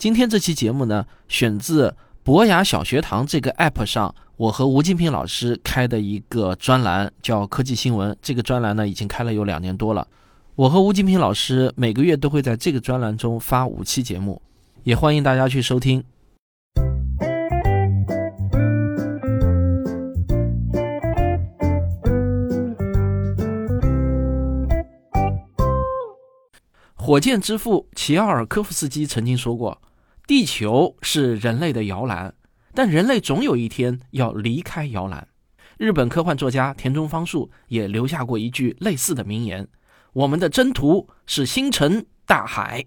今天这期节目呢，选自博雅小学堂这个 app 上，我和吴金平老师开的一个专栏，叫科技新闻。这个专栏呢，已经开了有两年多了。我和吴金平老师每个月都会在这个专栏中发五期节目，也欢迎大家去收听。火箭之父齐奥尔科夫斯基曾经说过：“地球是人类的摇篮，但人类总有一天要离开摇篮。”日本科幻作家田中芳树也留下过一句类似的名言：“我们的征途是星辰大海。”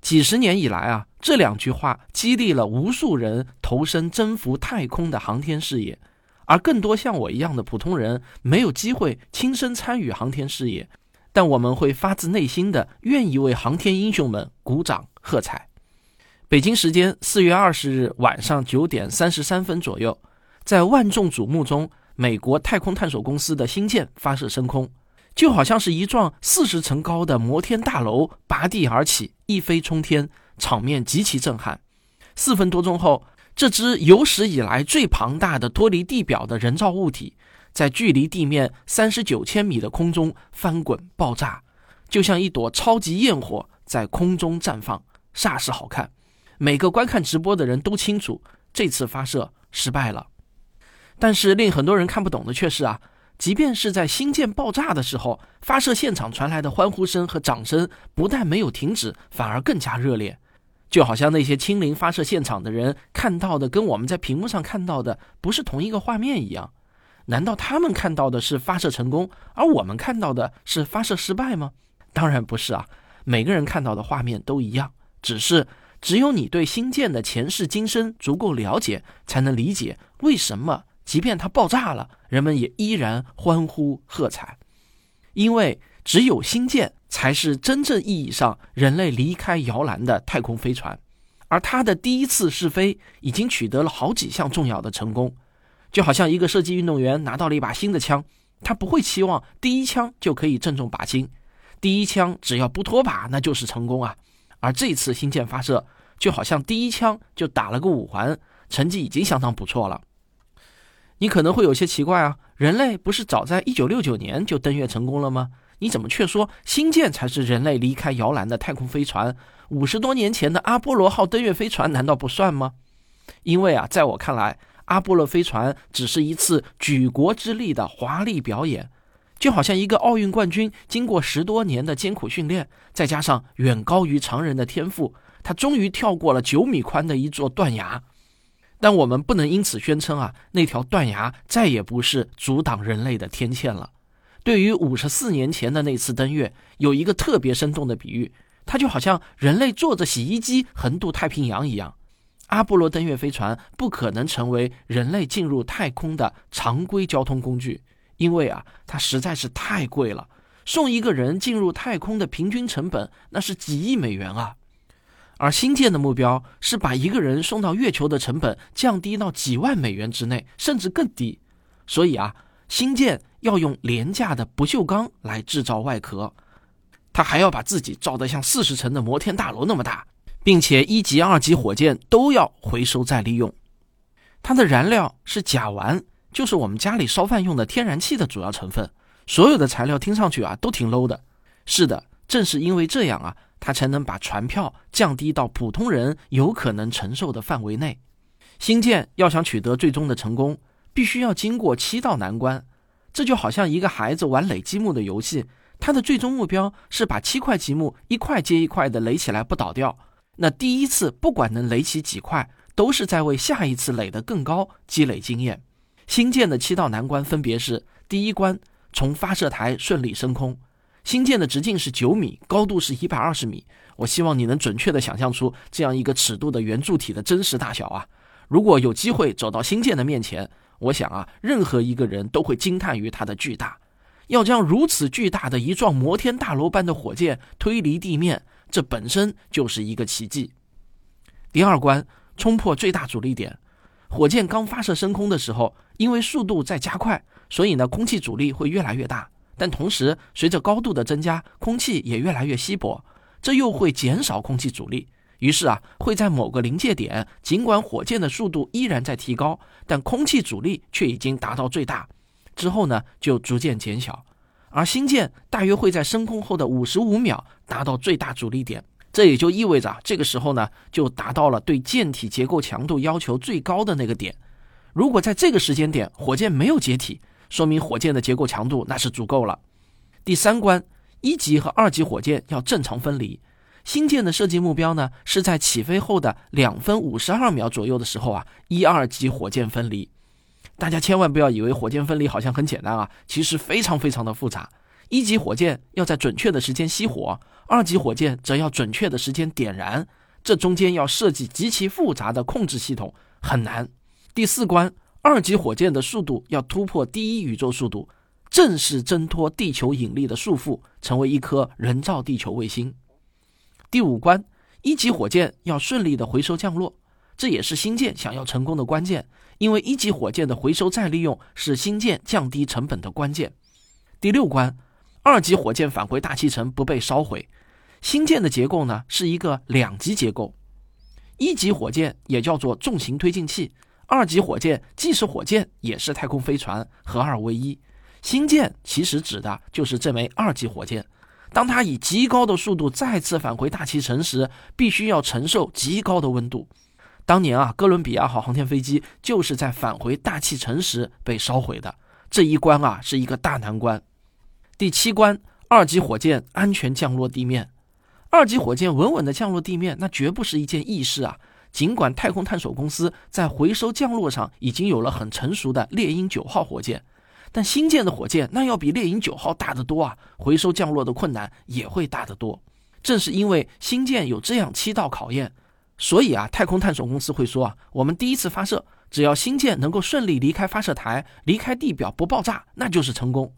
几十年以来啊，这两句话激励了无数人投身征服太空的航天事业，而更多像我一样的普通人没有机会亲身参与航天事业。但我们会发自内心的愿意为航天英雄们鼓掌喝彩。北京时间四月二十日晚上九点三十三分左右，在万众瞩目中，美国太空探索公司的星舰发射升空，就好像是一幢四十层高的摩天大楼拔地而起，一飞冲天，场面极其震撼。四分多钟后，这只有史以来最庞大的脱离地表的人造物体。在距离地面三十九千米的空中翻滚爆炸，就像一朵超级焰火在空中绽放，煞是好看。每个观看直播的人都清楚，这次发射失败了。但是令很多人看不懂的却是啊，即便是在星舰爆炸的时候，发射现场传来的欢呼声和掌声不但没有停止，反而更加热烈，就好像那些亲临发射现场的人看到的跟我们在屏幕上看到的不是同一个画面一样。难道他们看到的是发射成功，而我们看到的是发射失败吗？当然不是啊！每个人看到的画面都一样，只是只有你对星舰的前世今生足够了解，才能理解为什么即便它爆炸了，人们也依然欢呼喝彩。因为只有星舰才是真正意义上人类离开摇篮的太空飞船，而它的第一次试飞已经取得了好几项重要的成功。就好像一个射击运动员拿到了一把新的枪，他不会期望第一枪就可以正中靶心，第一枪只要不脱靶，那就是成功啊。而这次星舰发射，就好像第一枪就打了个五环，成绩已经相当不错了。你可能会有些奇怪啊，人类不是早在一九六九年就登月成功了吗？你怎么却说星舰才是人类离开摇篮的太空飞船？五十多年前的阿波罗号登月飞船难道不算吗？因为啊，在我看来。阿波罗飞船只是一次举国之力的华丽表演，就好像一个奥运冠军经过十多年的艰苦训练，再加上远高于常人的天赋，他终于跳过了九米宽的一座断崖。但我们不能因此宣称啊，那条断崖再也不是阻挡人类的天堑了。对于五十四年前的那次登月，有一个特别生动的比喻，它就好像人类坐着洗衣机横渡太平洋一样。阿波罗登月飞船不可能成为人类进入太空的常规交通工具，因为啊，它实在是太贵了。送一个人进入太空的平均成本那是几亿美元啊！而星舰的目标是把一个人送到月球的成本降低到几万美元之内，甚至更低。所以啊，星舰要用廉价的不锈钢来制造外壳，它还要把自己造得像四十层的摩天大楼那么大。并且一级、二级火箭都要回收再利用，它的燃料是甲烷，就是我们家里烧饭用的天然气的主要成分。所有的材料听上去啊都挺 low 的。是的，正是因为这样啊，他才能把船票降低到普通人有可能承受的范围内。星舰要想取得最终的成功，必须要经过七道难关。这就好像一个孩子玩垒积木的游戏，他的最终目标是把七块积木一块接一块的垒起来不倒掉。那第一次不管能垒起几块，都是在为下一次垒得更高积累经验。星舰的七道难关分别是：第一关，从发射台顺利升空。星舰的直径是九米，高度是一百二十米。我希望你能准确地想象出这样一个尺度的圆柱体的真实大小啊！如果有机会走到星舰的面前，我想啊，任何一个人都会惊叹于它的巨大。要将如此巨大的一幢摩天大楼般的火箭推离地面。这本身就是一个奇迹。第二关冲破最大阻力点，火箭刚发射升空的时候，因为速度在加快，所以呢，空气阻力会越来越大。但同时，随着高度的增加，空气也越来越稀薄，这又会减少空气阻力。于是啊，会在某个临界点，尽管火箭的速度依然在提高，但空气阻力却已经达到最大。之后呢，就逐渐减小。而星舰大约会在升空后的五十五秒达到最大阻力点，这也就意味着这个时候呢，就达到了对舰体结构强度要求最高的那个点。如果在这个时间点火箭没有解体，说明火箭的结构强度那是足够了。第三关，一级和二级火箭要正常分离。星舰的设计目标呢，是在起飞后的两分五十二秒左右的时候啊，一二级火箭分离。大家千万不要以为火箭分离好像很简单啊，其实非常非常的复杂。一级火箭要在准确的时间熄火，二级火箭则要准确的时间点燃，这中间要设计极其复杂的控制系统，很难。第四关，二级火箭的速度要突破第一宇宙速度，正式挣脱地球引力的束缚，成为一颗人造地球卫星。第五关，一级火箭要顺利的回收降落，这也是星舰想要成功的关键。因为一级火箭的回收再利用是星舰降低成本的关键。第六关，二级火箭返回大气层不被烧毁。星舰的结构呢是一个两级结构，一级火箭也叫做重型推进器，二级火箭既是火箭也是太空飞船，合二为一。星舰其实指的就是这枚二级火箭。当它以极高的速度再次返回大气层时，必须要承受极高的温度。当年啊，哥伦比亚号航天飞机就是在返回大气层时被烧毁的。这一关啊，是一个大难关。第七关，二级火箭安全降落地面。二级火箭稳稳地降落地面，那绝不是一件易事啊。尽管太空探索公司在回收降落上已经有了很成熟的猎鹰九号火箭。但新建的火箭那要比猎鹰九号大得多啊，回收降落的困难也会大得多。正是因为新建有这样七道考验，所以啊，太空探索公司会说啊，我们第一次发射，只要新建能够顺利离开发射台，离开地表不爆炸，那就是成功。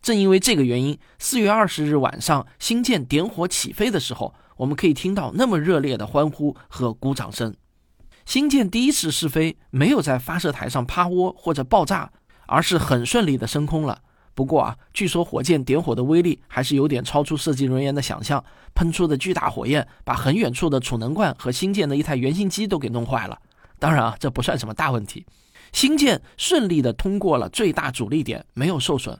正因为这个原因，四月二十日晚上新建点火起飞的时候，我们可以听到那么热烈的欢呼和鼓掌声。新舰第一次试飞没有在发射台上趴窝或者爆炸。而是很顺利的升空了。不过啊，据说火箭点火的威力还是有点超出设计人员的想象，喷出的巨大火焰把很远处的储能罐和新建的一台原型机都给弄坏了。当然啊，这不算什么大问题。新舰顺利的通过了最大阻力点，没有受损。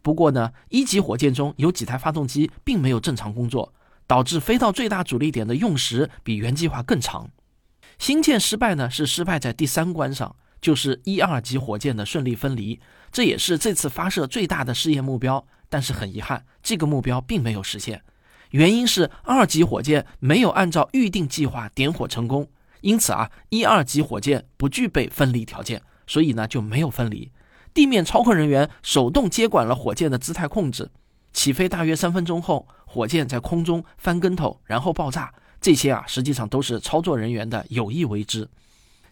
不过呢，一级火箭中有几台发动机并没有正常工作，导致飞到最大阻力点的用时比原计划更长。新建失败呢，是失败在第三关上。就是一二级火箭的顺利分离，这也是这次发射最大的试验目标。但是很遗憾，这个目标并没有实现，原因是二级火箭没有按照预定计划点火成功。因此啊，一二级火箭不具备分离条件，所以呢就没有分离。地面操控人员手动接管了火箭的姿态控制。起飞大约三分钟后，火箭在空中翻跟头，然后爆炸。这些啊，实际上都是操作人员的有意为之。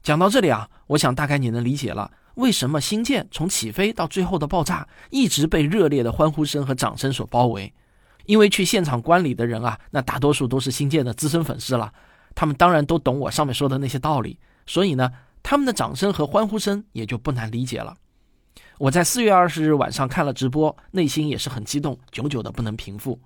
讲到这里啊，我想大概你能理解了，为什么星舰从起飞到最后的爆炸一直被热烈的欢呼声和掌声所包围。因为去现场观礼的人啊，那大多数都是星舰的资深粉丝了，他们当然都懂我上面说的那些道理，所以呢，他们的掌声和欢呼声也就不难理解了。我在四月二十日晚上看了直播，内心也是很激动，久久的不能平复。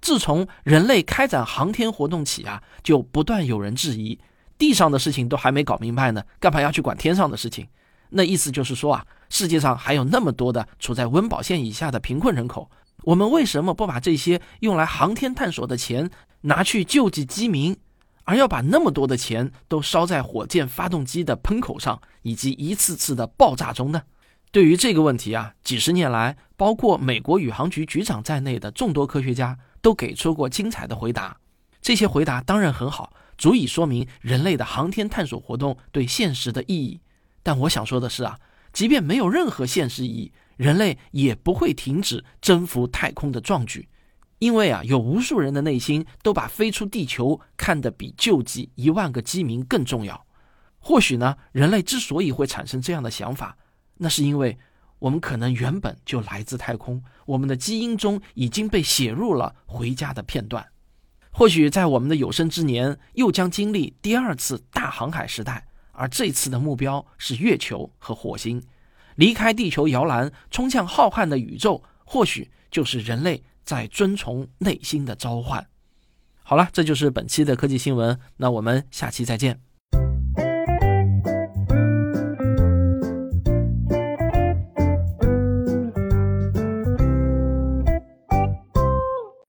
自从人类开展航天活动起啊，就不断有人质疑。地上的事情都还没搞明白呢，干嘛要去管天上的事情？那意思就是说啊，世界上还有那么多的处在温饱线以下的贫困人口，我们为什么不把这些用来航天探索的钱拿去救济饥民，而要把那么多的钱都烧在火箭发动机的喷口上以及一次次的爆炸中呢？对于这个问题啊，几十年来，包括美国宇航局局长在内的众多科学家都给出过精彩的回答。这些回答当然很好。足以说明人类的航天探索活动对现实的意义，但我想说的是啊，即便没有任何现实意义，人类也不会停止征服太空的壮举，因为啊，有无数人的内心都把飞出地球看得比救济一万个饥民更重要。或许呢，人类之所以会产生这样的想法，那是因为我们可能原本就来自太空，我们的基因中已经被写入了回家的片段。或许在我们的有生之年，又将经历第二次大航海时代，而这次的目标是月球和火星，离开地球摇篮，冲向浩瀚的宇宙，或许就是人类在遵从内心的召唤。好了，这就是本期的科技新闻，那我们下期再见。